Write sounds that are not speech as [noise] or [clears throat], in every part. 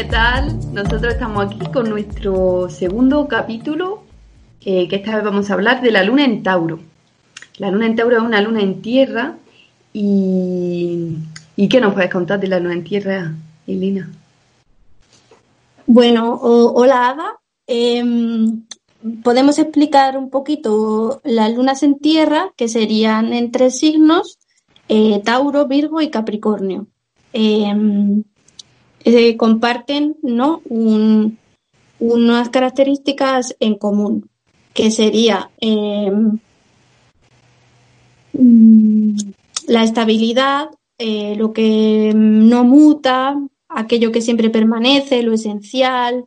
¿qué tal? Nosotros estamos aquí con nuestro segundo capítulo, eh, que esta vez vamos a hablar de la luna en Tauro. La luna en Tauro es una luna en tierra y, ¿y qué nos puedes contar de la luna en tierra, Elena? Bueno, hola Ada. Em, podemos explicar un poquito las lunas en tierra, que serían en tres signos, eh, Tauro, Virgo y Capricornio. Em, eh, comparten ¿no? un- unas características en común, que sería em, mm, la estabilidad, eh, lo que no muta, aquello que siempre permanece, lo esencial,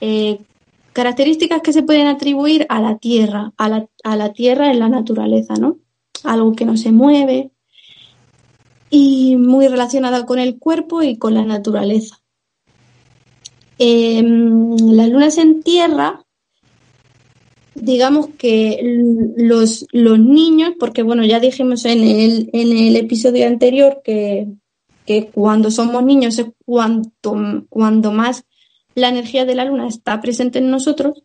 eh, características que se pueden atribuir a la tierra, a la, a la tierra en la naturaleza, ¿no? Algo que no se mueve y muy relacionada con el cuerpo y con la naturaleza. Em, las lunas en tierra, digamos que los, los niños, porque bueno, ya dijimos en el, en el episodio anterior que, que cuando somos niños es cuanto, cuando más la energía de la luna está presente en nosotros,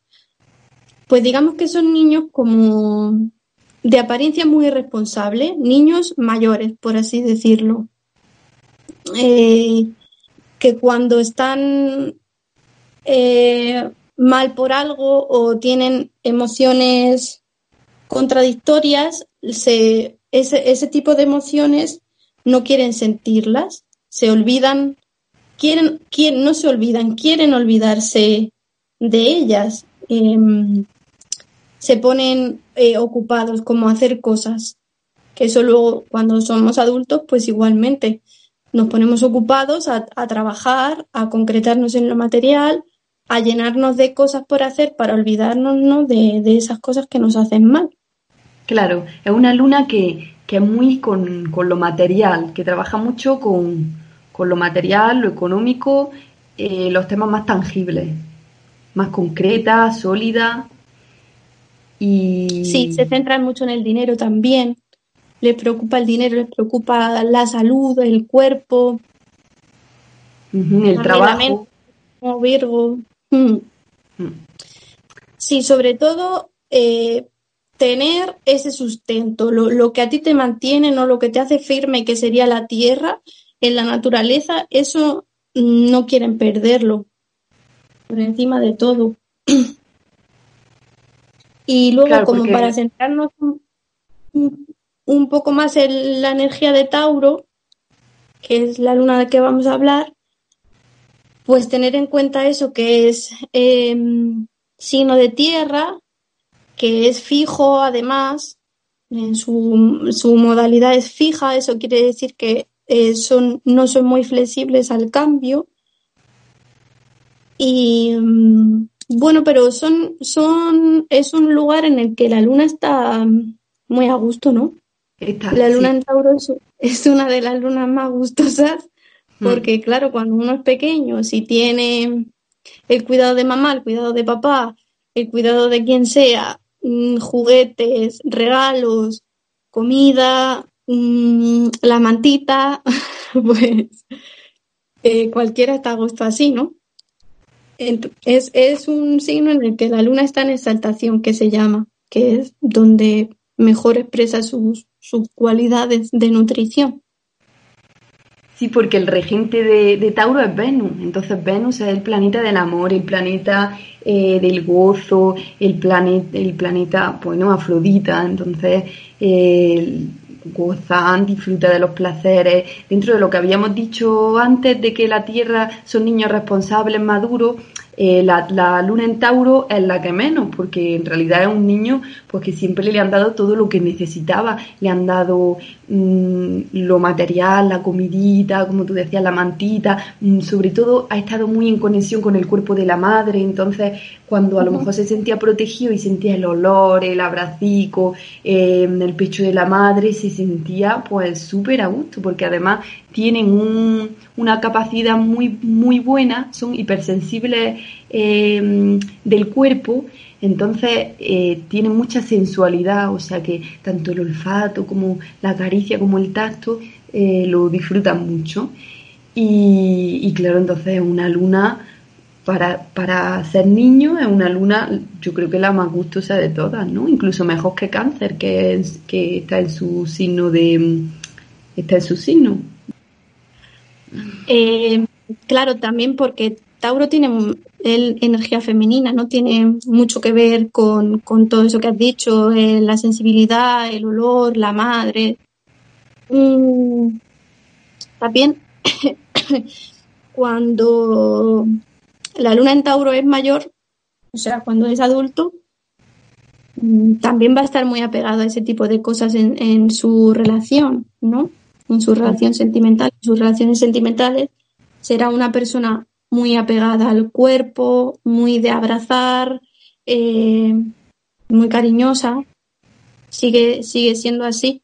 pues digamos que son niños como de apariencia muy irresponsable, niños mayores, por así decirlo, Eh, que cuando están eh, mal por algo o tienen emociones contradictorias, se, ese, ese tipo de emociones no quieren sentirlas, se olvidan, quieren, quieren, no se olvidan, quieren olvidarse de ellas. Em, se ponen eh, ocupados como hacer cosas, que eso luego cuando somos adultos, pues igualmente nos ponemos ocupados a, a trabajar, a concretarnos en lo material, a llenarnos de cosas por hacer para olvidarnos ¿no? de, de esas cosas que nos hacen mal. Claro, es una luna que, que es muy con, con lo material, que trabaja mucho con, con lo material, lo económico, eh, los temas más tangibles, más concretas, sólidas. Y Sí, se centran mucho en el dinero también. Les preocupa el dinero, les preocupa la salud, el cuerpo, el trabajo. como Virgo. Mm. Mm. Sí, sobre todo eh, tener ese sustento, lo, lo que a ti te mantiene, no lo que te hace firme, que sería la tierra, en la naturaleza, eso no quieren perderlo por encima de todo. [clears throat] Y luego, Claro, como porque- para centrarnos un, poco más en la energía de Tauro, que es la luna de que vamos a hablar, pues tener en cuenta eso que es em, signo de tierra, que es fijo además, en su, su modalidad es fija, eso quiere decir que eh, son, no son muy flexibles al cambio. Y mm, bueno, pero son, son, es un lugar en el que la luna está muy a gusto, ¿no? La luna sí. en Tauro es, es una de las lunas más gustosas Mm. porque, claro, cuando uno es pequeño, si tiene el cuidado de mamá, el cuidado de papá, el cuidado de quien sea, mm, juguetes, regalos, comida, mm, la mantita, [laughs] pues eh, cualquiera está a gusto así, ¿no? Es, es un signo en el que la luna está en exaltación, que se llama, que es donde mejor expresa sus, sus cualidades de nutrición. Sí, porque el regente de, de Tauro es Venus. Entonces Venus es el planeta del amor, el planeta eh, del gozo, el planeta, el planeta, bueno, Afrodita. Entonces eh, gozan, disfruta de los placeres. Dentro de lo que habíamos dicho antes de que la Tierra son niños responsables, maduros, Eh, la, luna en Tauro es la que menos, porque en realidad es un niño pues, que siempre le han dado todo lo que necesitaba. Le han dado mm, lo material, la comidita, como tú decías, la mantita. Mm, sobre todo ha estado muy en conexión con el cuerpo de la madre. Entonces, cuando a lo mejor se sentía protegido y sentía el olor, el abracico eh, el pecho de la madre, se sentía pues súper a gusto, porque además tienen una capacidad muy, muy buena, son hipersensibles eh, del cuerpo, entonces eh, tienen mucha sensualidad, o sea que tanto el olfato como la caricia como el tacto eh, lo disfrutan mucho. Y, claro, entonces una luna para, para ser niño es una luna, yo creo que la más gustosa de todas, ¿no? Incluso mejor que cáncer, que, que está en su signo de está en su signo. Eh, claro, también porque Tauro tiene energía femenina, no tiene mucho que ver con, todo eso que has dicho, eh, la sensibilidad, el olor, la madre. Mm, también [coughs] cuando la luna en Tauro es mayor, o sea, cuando es adulto, mm, también va a estar muy apegado a ese tipo de cosas en, en su relación, ¿no? en su relación sentimental, sus relaciones sentimentales, será una persona muy apegada al cuerpo, muy de abrazar, eh, muy cariñosa. Sigue, sigue siendo así.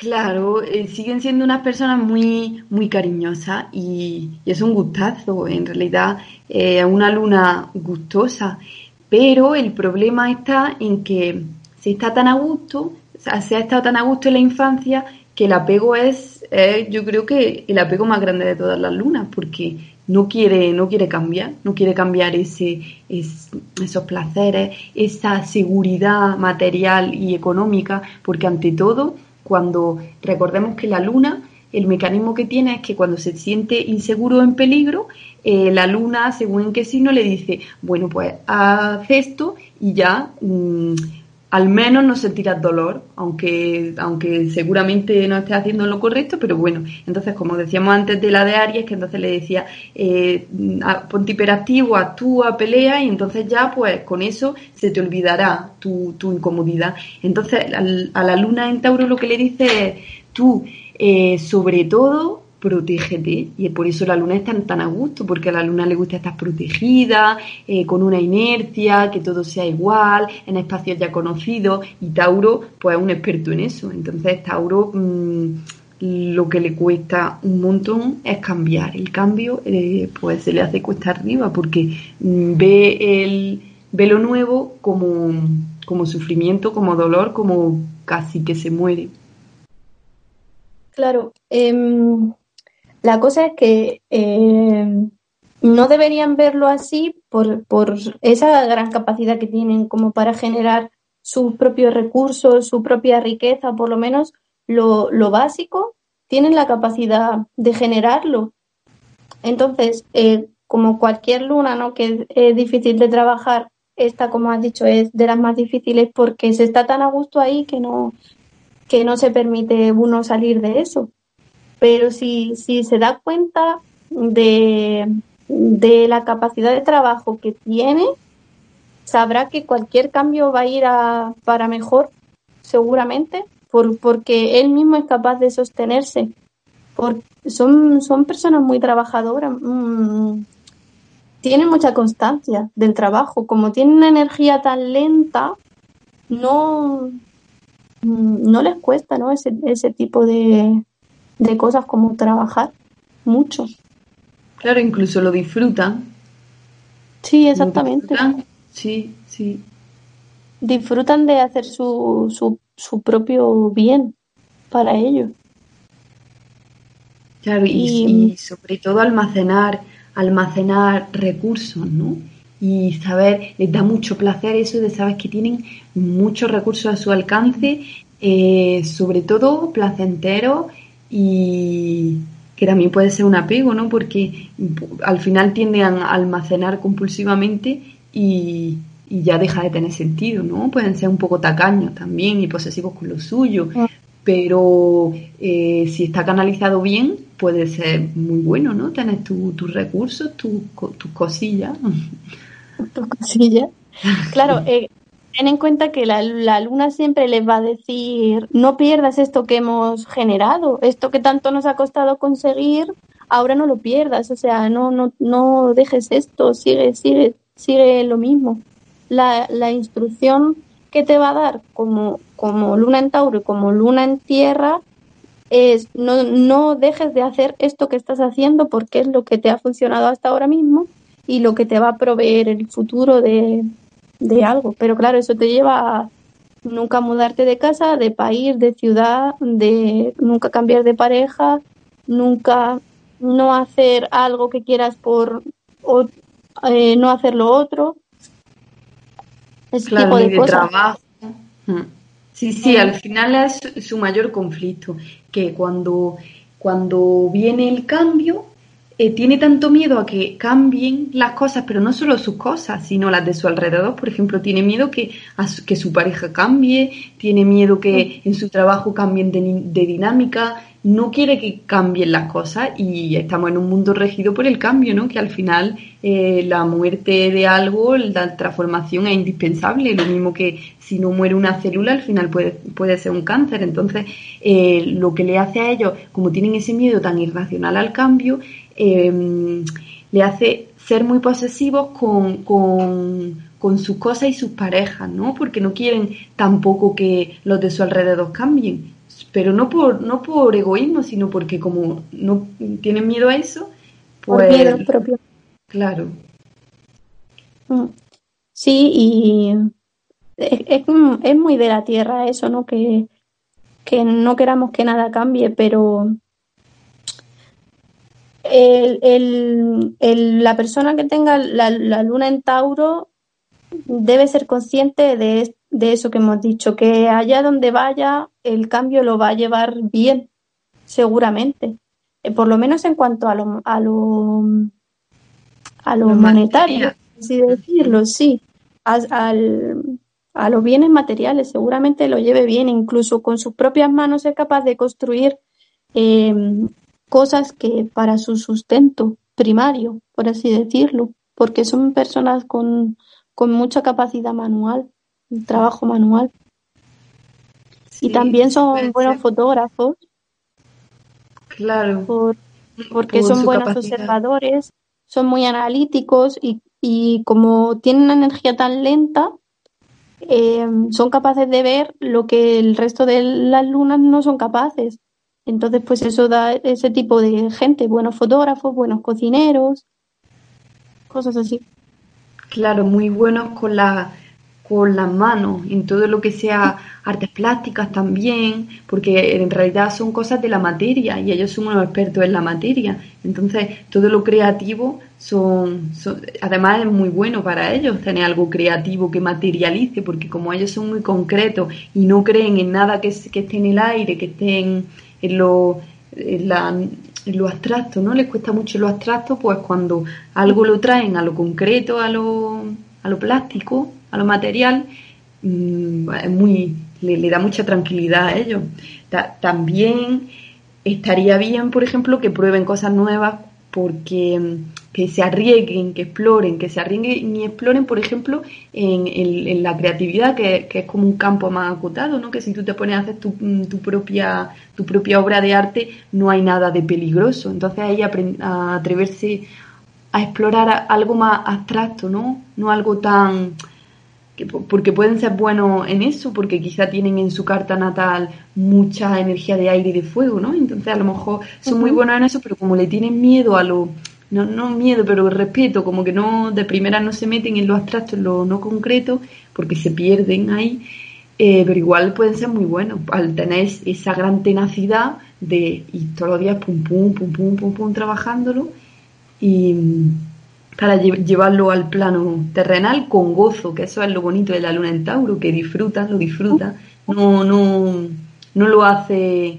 Claro, eh, siguen siendo unas personas muy, muy cariñosas y, es un gustazo, en realidad es una luna gustosa, pero el problema está en que si está tan a gusto, se ha estado tan a gusto en la infancia que el apego es, yo creo que el apego más grande de todas las lunas, porque no quiere, no quiere cambiar, no quiere cambiar ese, esos placeres, esa seguridad material y económica, porque ante todo, cuando recordemos que la luna, el mecanismo que tiene es que cuando se siente inseguro o en peligro, eh, la luna, según en qué signo, le dice, bueno, pues haz esto y ya... Mm, al menos no sentirás dolor, aunque, aunque seguramente no estés haciendo lo correcto, pero bueno, entonces como decíamos antes de la de Aries, que entonces le decía, eh, ponte hiperactivo, actúa, pelea, y entonces ya pues con eso se te olvidará tu, tu incomodidad. Entonces a la luna en Tauro lo que le dice es, tú eh, sobre todo protégete. Y por eso la luna está tan a gusto, porque a la luna le gusta estar protegida, eh, con una inercia, que todo sea igual, en espacios ya conocidos. Y Tauro, pues es un experto en eso. Entonces, Tauro mm, lo que le cuesta un montón es cambiar. El cambio, eh, pues se le hace cuesta arriba, porque mm, ve, el, ve lo nuevo como, como sufrimiento, como dolor, como casi que se muere. Claro, em, la cosa es que eh, no deberían verlo así por, esa gran capacidad que tienen como para generar sus propios recursos, su propia riqueza, por lo menos lo, básico, tienen la capacidad de generarlo. Entonces, eh, como cualquier luna, ¿no? que es, difícil de trabajar, esta, como has dicho, es de las más difíciles porque se está tan a gusto ahí que no, que no se permite uno salir de eso pero si, si se da cuenta de, la capacidad de trabajo que tiene, sabrá que cualquier cambio va a ir a, para mejor, seguramente, por, porque él mismo es capaz de sostenerse. Son, son personas muy trabajadoras, mm, tienen mucha constancia del trabajo. Como tienen una energía tan lenta, no, no les cuesta ¿no? ese, ese tipo de, de cosas como trabajar mucho. Claro, incluso lo disfrutan. Sí, exactamente. Sí, sí. Disfrutan de hacer su, su, su propio bien para ellos. Claro, y, sobre todo almacenar, almacenar recursos, ¿no? Y saber, les da mucho placer eso de saber que tienen muchos recursos a su alcance, eh, sobre todo placenteros y que también puede ser un apego, ¿no? Porque al final tiende a almacenar compulsivamente y, ya deja de tener sentido, ¿no? Pueden ser un poco tacaños también y posesivos con lo suyo, ah. pero eh, si está canalizado bien, puede ser muy bueno, ¿no? Tener tus recursos, tus cosillas. Tus cosillas. Claro, eh, [laughs] ten en cuenta que la, la, luna siempre les va a decir, no pierdas esto que hemos generado, esto que tanto nos ha costado conseguir, ahora no lo pierdas, o sea, no, no, no dejes esto, sigue, sigue, sigue lo mismo. La, la instrucción que te va a dar como, como luna en Tauro y como luna en Tierra es no, no dejes de hacer esto que estás haciendo porque es lo que te ha funcionado hasta ahora mismo y lo que te va a proveer el futuro de, de algo. Pero claro, eso te lleva a nunca mudarte de casa, de país, de ciudad, de nunca cambiar de pareja, nunca no hacer algo que quieras por o, eh, no hacer lo otro. Ese tipo de, trabajo. Mm. Sí, sí, al final es su mayor conflicto, que cuando, cuando viene el cambio, eh, tiene tanto miedo a que cambien las cosas, pero no solo sus cosas, sino las de su alrededor. Por ejemplo, tiene miedo que, su, que su pareja cambie, tiene miedo que en su trabajo cambien de, dinámica, no quiere que cambien las cosas y estamos en un mundo regido por el cambio, ¿no? Que al final eh, la muerte de algo, la transformación es indispensable, lo mismo que si no muere una célula, al final puede, puede ser un cáncer. Entonces, eh, lo que le hace a ellos, como tienen ese miedo tan irracional al cambio, Em, le hace ser muy posesivos con, con, sus cosas y sus parejas, ¿no? Porque no quieren tampoco que los de su alrededor cambien. Pero no por, no por egoísmo, sino porque como no tienen miedo a eso, pues... Por miedo propio. Claro. Mm. Sí, y es, es, muy de la tierra eso, ¿no? Que, que no queramos que nada cambie, pero el, el, la persona que tenga la, luna en Tauro debe ser consciente de, de, eso que hemos dicho, que allá donde vaya el cambio lo va a llevar bien, seguramente. Eh, por lo menos en cuanto a lo, a lo, a lo, monetario, así decirlo, sí. A, a los bienes materiales seguramente lo lleve bien, incluso con sus propias manos es capaz de construir eh, cosas que para su sustento primario, por así decirlo, porque son personas con, con mucha capacidad manual, trabajo manual. y también son buenos fotógrafos. Claro. porque son buenos observadores, son muy analíticos y, y como tienen una energía tan lenta, eh, son capaces de ver lo que el resto de las lunas no son capaces. Entonces, pues eso da ese tipo de gente, buenos fotógrafos, buenos cocineros, cosas así. Claro, muy buenos con la con las manos, en todo lo que sea artes plásticas también, porque en realidad son cosas de la materia y ellos son unos expertos en la materia. Entonces, todo lo creativo son, además es muy bueno para ellos tener algo creativo que materialice, porque como ellos son muy concretos y no creen en nada que, que esté en el aire, que esté en, en lo, lo abstracto, ¿no? Les cuesta mucho lo abstracto, pues cuando algo lo traen a lo concreto, a lo, a lo plástico, a lo material, mm, es muy, le, da mucha tranquilidad a ellos. también estaría bien, por ejemplo, que prueben cosas nuevas porque que se arriesguen, que exploren, que se arriesguen y exploren, por ejemplo, en, en, la creatividad, que, es como un campo más acotado, ¿no? Que si tú te pones a hacer tu, tu, propia, tu propia obra de arte, no hay nada de peligroso. Entonces ahí a atreverse a explorar algo más abstracto, ¿no? No algo tan... porque pueden ser buenos en eso, porque quizá tienen en su carta natal mucha energía de aire y de fuego, ¿no? Entonces a lo mejor son muy buenos en eso, pero como le tienen miedo a lo no, no miedo, pero respeto, como que no, de primera no se meten en lo abstracto, en lo no concreto, porque se pierden ahí, eh, pero igual pueden ser muy buenos, al tener esa gran tenacidad de ir todos los días pum pum, pum pum, pum pum, trabajándolo, y para llevarlo al plano terrenal con gozo, que eso es lo bonito de la luna en Tauro, que disfruta, lo disfruta, no, no, no lo hace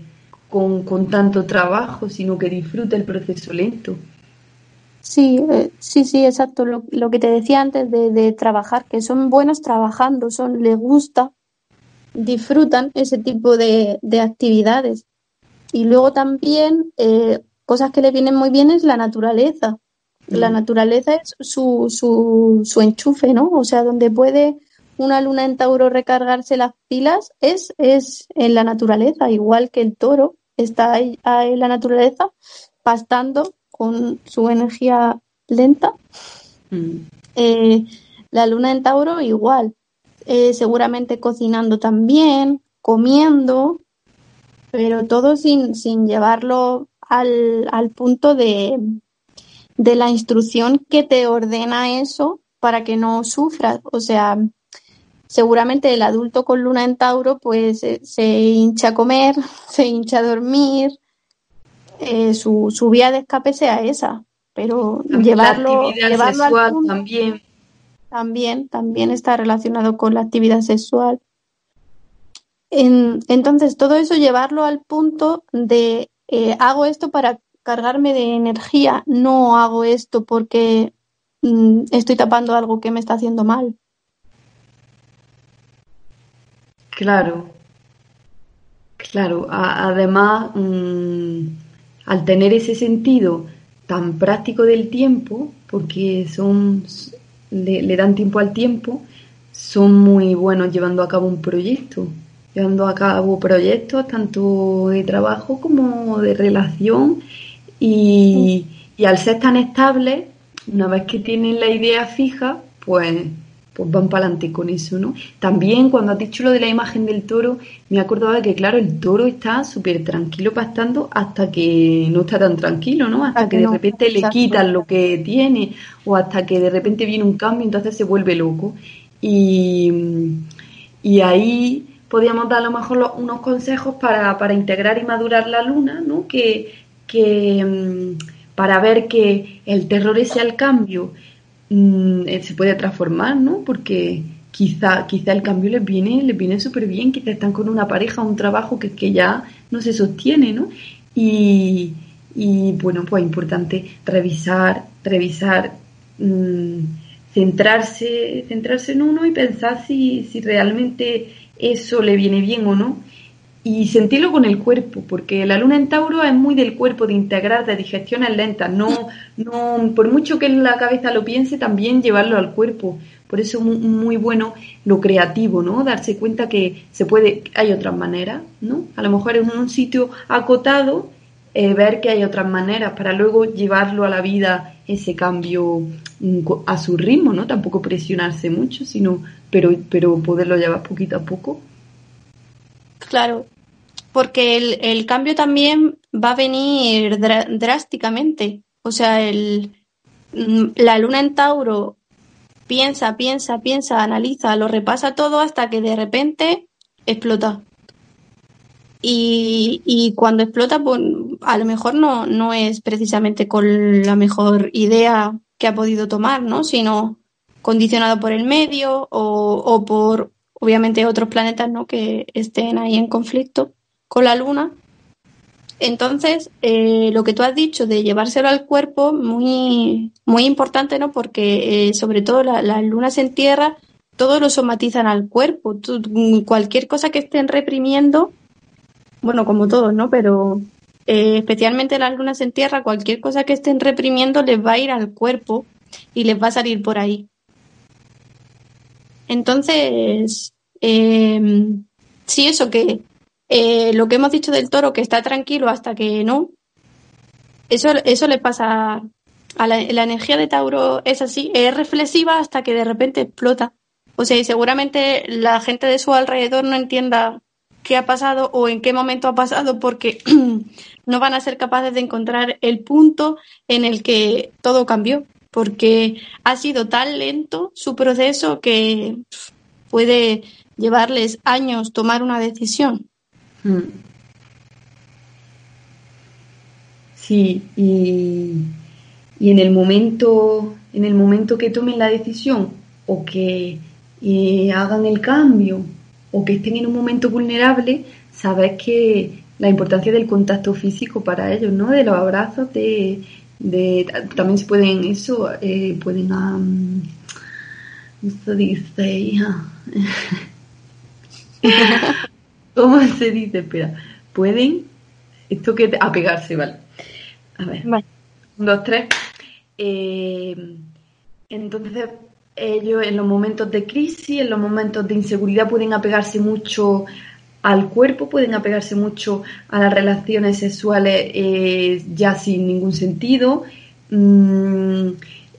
con, con tanto trabajo, sino que disfruta el proceso lento. Sí, eh, sí, sí, exacto. Lo, lo, que te decía antes de, de, trabajar, que son buenos trabajando, son, les gusta, disfrutan ese tipo de, de actividades. Y luego también, eh, cosas que le vienen muy bien es la naturaleza. La mm. naturaleza es su, su, su enchufe, ¿no? O sea, donde puede una luna en Tauro recargarse las pilas es, es en la naturaleza, igual que el toro está ahí, en la naturaleza pastando con su energía lenta. Mm. Eh, la luna en Tauro igual, eh, seguramente cocinando también, comiendo, pero todo sin, sin llevarlo al, al punto de, de la instrucción que te ordena eso para que no sufras. O sea, seguramente el adulto con luna en Tauro pues eh, se hincha a comer, [laughs] se hincha a dormir, eh, su, su, vía de escape sea esa, pero llevarlo, llevarlo al también. también también está relacionado con la actividad sexual. entonces todo eso llevarlo al punto de eh, hago esto para cargarme de energía, no hago esto porque mm, estoy tapando algo que me está haciendo mal. Claro, claro. además, mm, al tener ese sentido tan práctico del tiempo, porque son le, dan tiempo al tiempo, son muy buenos llevando a cabo un proyecto, llevando a cabo proyectos tanto de trabajo como de relación y, y al ser tan estables, una vez que tienen la idea fija, pues pues van para adelante con eso, ¿no? También cuando has dicho lo de la imagen del toro, me he acordado de que, claro, el toro está súper tranquilo pastando hasta que no está tan tranquilo, ¿no? Hasta que, de repente le quitan lo que tiene o hasta que de repente viene un cambio, entonces se vuelve loco. Y, y ahí podríamos dar a lo mejor unos consejos para, para integrar y madurar la luna, ¿no? Que, que mm, para ver que el terror ese al cambio Mm, eh, se puede transformar, ¿no? Porque quizá, quizá el cambio les viene, les viene súper bien, quizá están con una pareja, un trabajo que, que ya no se sostiene, ¿no? Y, y bueno, pues importante revisar, revisar, mm, centrarse, centrarse en uno y pensar si, si realmente eso le viene bien o no y sentirlo con el cuerpo, porque la luna en Tauro es muy del cuerpo, de integrar, de digestiones lentas, no, no, por mucho que la cabeza lo piense, también llevarlo al cuerpo. Por eso es muy, bueno lo creativo, ¿no? Darse cuenta que se puede, hay otras maneras, ¿no? A lo mejor en un sitio acotado, eh, ver que hay otras maneras para luego llevarlo a la vida ese cambio mm, a su ritmo, ¿no? Tampoco presionarse mucho, sino, pero, pero poderlo llevar poquito a poco. Claro, porque el, cambio también va a venir drásticamente. O sea, el, mm, la luna en Tauro piensa, piensa, piensa, analiza, lo repasa todo hasta que de repente explota. Y, y cuando explota, pues a lo mejor no, no es precisamente con la mejor idea que ha podido tomar, ¿no? Sino condicionado por el medio o, o por obviamente otros planetas ¿no? que estén ahí en conflicto con la Luna. Entonces, eh, lo que tú has dicho de llevárselo al cuerpo, muy, muy importante, ¿no? Porque eh, sobre todo las lunas en tierra, todo lo somatizan al cuerpo. cualquier cosa que estén reprimiendo, bueno, como todos, ¿no? Pero eh, especialmente las lunas en tierra, cualquier cosa que estén reprimiendo les va a ir al cuerpo y les va a salir por ahí. Entonces, em, sí, eso que eh, lo que hemos dicho del toro, que está tranquilo hasta que no, eso, eso le pasa a la, energía de Tauro, es así, es reflexiva hasta que de repente explota. O sea, y seguramente la gente de su alrededor no entienda qué ha pasado o en qué momento ha pasado porque [clears throat] no van a ser capaces de encontrar el punto en el que todo cambió porque ha sido tan lento su proceso que puede llevarles años tomar una decisión. Hmm. Sí, y, en el momento, en el momento que tomen la decisión o que eh, hagan el cambio o que estén en un momento vulnerable, sabes que la importancia del contacto físico para ellos, ¿no? De los abrazos, de, de también se pueden eso eh, pueden um, se dice [laughs] cómo se dice espera. Pueden esto que apegarse vale. A ver. Un, dos, tres. Eh, entonces, ellos en los momentos de crisis, en los momentos de inseguridad pueden apegarse mucho al cuerpo, pueden apegarse mucho a las relaciones sexuales eh, ya sin ningún sentido, mm,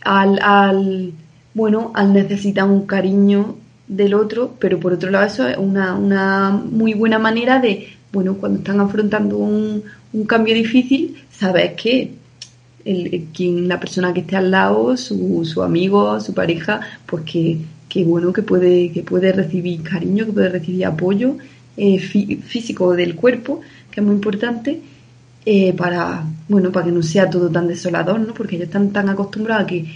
al, bueno, al necesitar un cariño del otro, pero por otro lado eso es una, una muy buena manera de, bueno, cuando están afrontando un, un cambio difícil, sabes que el, quien, la persona que esté al lado, su, su amigo, su pareja, pues que, que, bueno, que puede, que puede recibir cariño, que puede recibir apoyo eh, físico del cuerpo, que es muy importante, eh, para, bueno, para que no sea todo tan desolador, ¿no? Porque ellos están tan acostumbrados a que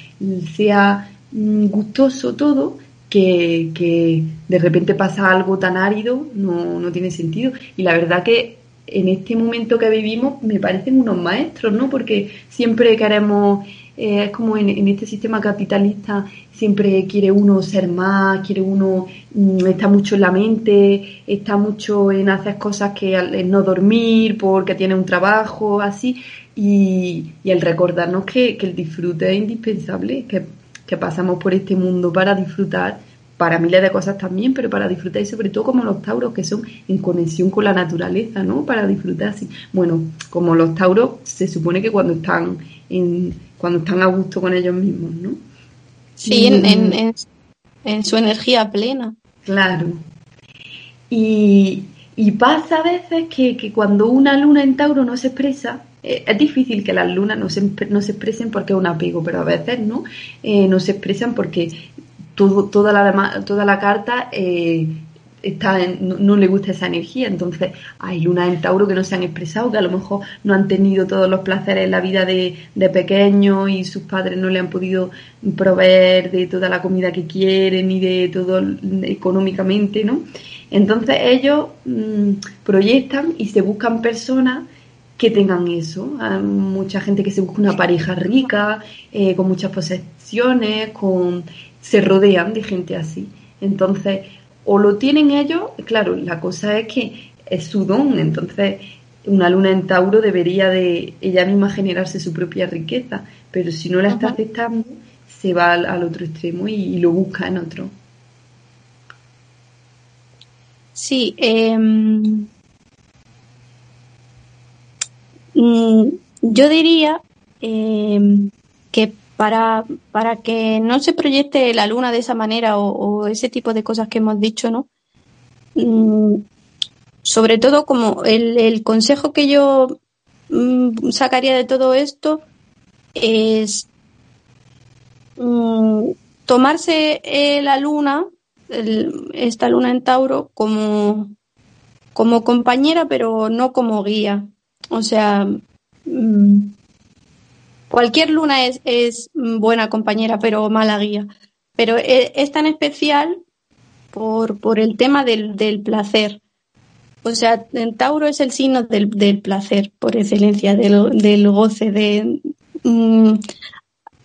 sea mm, gustoso todo, que, que, de repente pasa algo tan árido, no, no tiene sentido. Y la verdad que en este momento que vivimos me parecen unos maestros, ¿no? Porque siempre queremos, eh, es como en, este sistema capitalista, siempre quiere uno ser más, quiere uno, mm, está mucho en la mente, está mucho en hacer cosas que en no dormir porque tiene un trabajo, así, y, y el recordarnos que, el disfrute es indispensable, que, que pasamos por este mundo para disfrutar para miles de cosas también, pero para disfrutar y sobre todo como los tauros que son en conexión con la naturaleza, ¿no? Para disfrutar así. Bueno, como los tauros se supone que cuando están en, cuando están a gusto con ellos mismos, ¿no? Sí, en, en, su energía plena. Claro. Y, y pasa a veces que, que, cuando una luna en Tauro no se expresa, eh, es difícil que las lunas no se, no se expresen porque es un apego, pero a veces no, eh, no se expresan porque toda, la, toda la carta eh, está no, le gusta esa energía. Entonces, hay lunas en Tauro que no se han expresado, que a lo mejor no han tenido todos los placeres en la vida de, de pequeños y sus padres no le han podido proveer de toda la comida que quieren ni de todo económicamente, ¿no? Entonces ellos mm, proyectan y se buscan personas que tengan eso. Hay mucha gente que se busca una pareja rica, eh, con muchas posesiones, con se rodean de gente así. Entonces, o lo tienen ellos, claro, la cosa es que es su don, entonces una luna en Tauro debería de ella misma generarse su propia riqueza, pero si no la está aceptando, se va al, otro extremo y, lo busca en otro. Sí, em, mm, yo diría em, que para, para que no se proyecte la luna de esa manera o, ese tipo de cosas que hemos dicho, ¿no? Mm, sobre todo como el, consejo que yo mm, sacaría de todo esto es mm, tomarse eh, la luna, esta luna en Tauro, como, como compañera, pero no como guía. O sea, Cualquier luna es, es buena compañera, pero mala guía. Pero e, es, tan especial por, el tema del, placer. O sea, en Tauro es el signo del, placer, por excelencia, del, goce, de... Mm,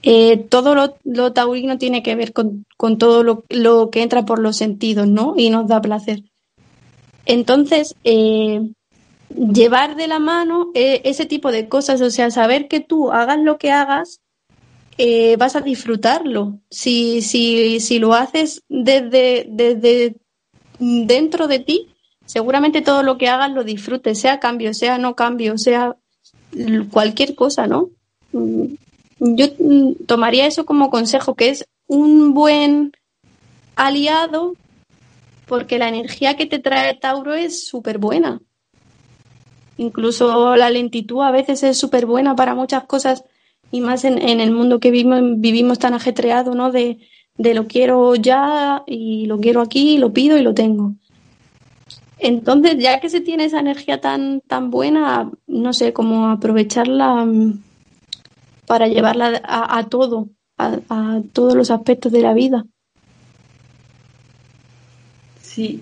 eh, todo lo, taurino tiene que ver con, todo lo, lo, que entra por los sentidos, ¿no? Y nos da placer. Entonces, eh, llevar de la mano eh, ese tipo de cosas, o sea, saber que tú hagas lo que hagas, eh, vas a disfrutarlo. Si, si, si lo haces desde, desde dentro de ti, seguramente todo lo que hagas lo disfrutes, sea cambio, sea no cambio, sea cualquier cosa, ¿no? Mm, yo mm, tomaría eso como consejo, que es un buen aliado porque la energía que te trae Tauro es súper buena. Incluso la lentitud a veces es súper buena para muchas cosas y más en, el mundo que vivimos, vivimos tan ajetreado, ¿no? De, lo quiero ya y lo quiero aquí, lo pido y lo tengo. Entonces, ya que se tiene esa energía tan, tan buena, no sé cómo aprovecharla mm, para llevarla a, todo, a, a, todos los aspectos de la vida. Sí,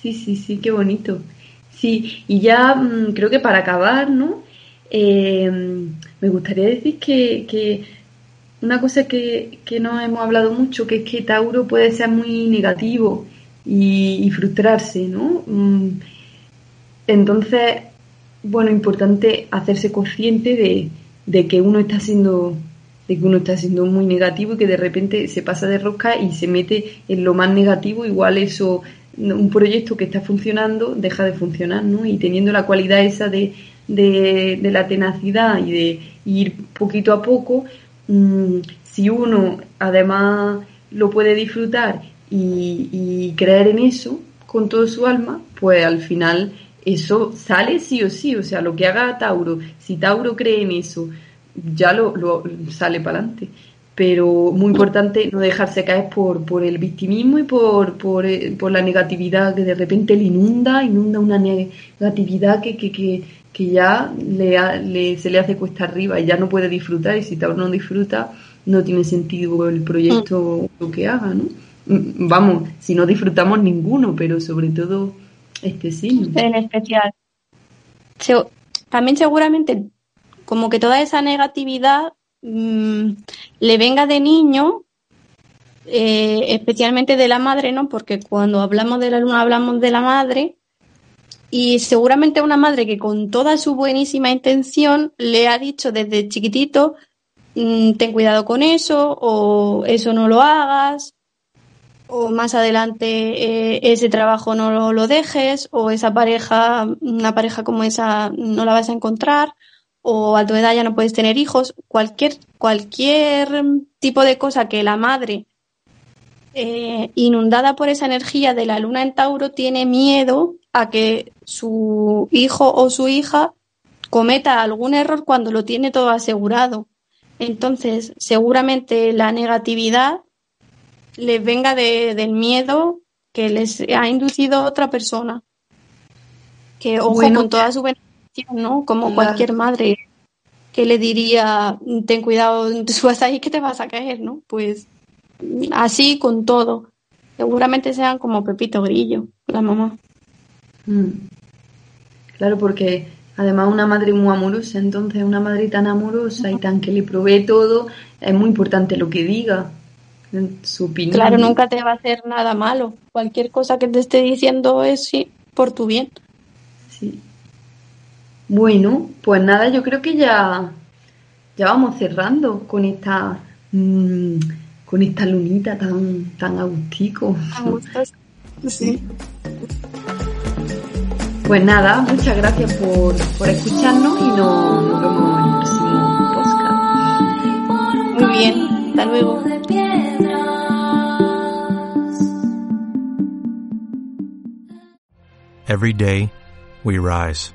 sí, sí, sí, qué bonito. Sí, y ya mm, creo que para acabar, ¿no? Em, me gustaría decir que, una cosa que, que, no hemos hablado mucho, que es que Tauro puede ser muy negativo y, frustrarse, ¿no? Mm, entonces, bueno, importante hacerse consciente de, de que uno está siendo de que uno está siendo muy negativo y que de repente se pasa de rosca y se mete en lo más negativo, igual eso, un proyecto que está funcionando deja de funcionar, ¿no? Y teniendo la cualidad esa de, de, la tenacidad y de ir poquito a poco, mm, si uno además lo puede disfrutar y, creer en eso con todo su alma, pues al final eso sale sí o sí, o sea, lo que haga Tauro, si Tauro cree en eso, ya lo, lo sale para adelante. Pero muy importante no dejarse caer por, por el victimismo y por, por, eh, por, la negatividad que de repente le inunda, inunda una negatividad que, que, que, que ya le, se le hace cuesta arriba y ya no puede disfrutar. Y si tal no disfruta, no tiene sentido el proyecto lo que haga, ¿no? Mm, vamos, si no disfrutamos ninguno, pero sobre todo este sí. En especial. También seguramente como que toda esa negatividad mm, le venga de niño, eh, especialmente de la madre, ¿no? Porque cuando hablamos de la luna hablamos de la madre y seguramente una madre que con toda su buenísima intención le ha dicho desde chiquitito, mm, ten cuidado con eso o eso no lo hagas o más adelante eh, ese trabajo no lo, lo, dejes o esa pareja, una pareja como esa no la vas a encontrar o a tu edad ya no puedes tener hijos, cualquier, cualquier tipo de cosa que la madre, eh, inundada por esa energía de la luna en Tauro, tiene miedo a que su hijo o su hija cometa algún error cuando lo tiene todo asegurado. Entonces, seguramente la negatividad les venga de, del miedo que les ha inducido otra persona. Que, ojo, con toda su ¿no? Como cualquier madre que le diría, ten cuidado, vas ahí que te vas a caer, ¿no? Pues así con todo. Seguramente sean como Pepito Grillo, la mamá. Mm. Claro, porque además una madre muy amorosa, entonces una madre tan amorosa y tan que le provee todo, es muy importante lo que diga, su opinión. Claro, nunca te va a hacer nada malo. Cualquier cosa que te esté diciendo es sí, por tu bien. Bueno, pues nada, yo creo que ya, ya vamos cerrando con esta mm, con esta lunita tan, tan agustico. [laughs] Sí. Pues nada, muchas gracias por, por escucharnos y nos, nos vemos en el próximo podcast. Muy bien, hasta luego. Every day we rise.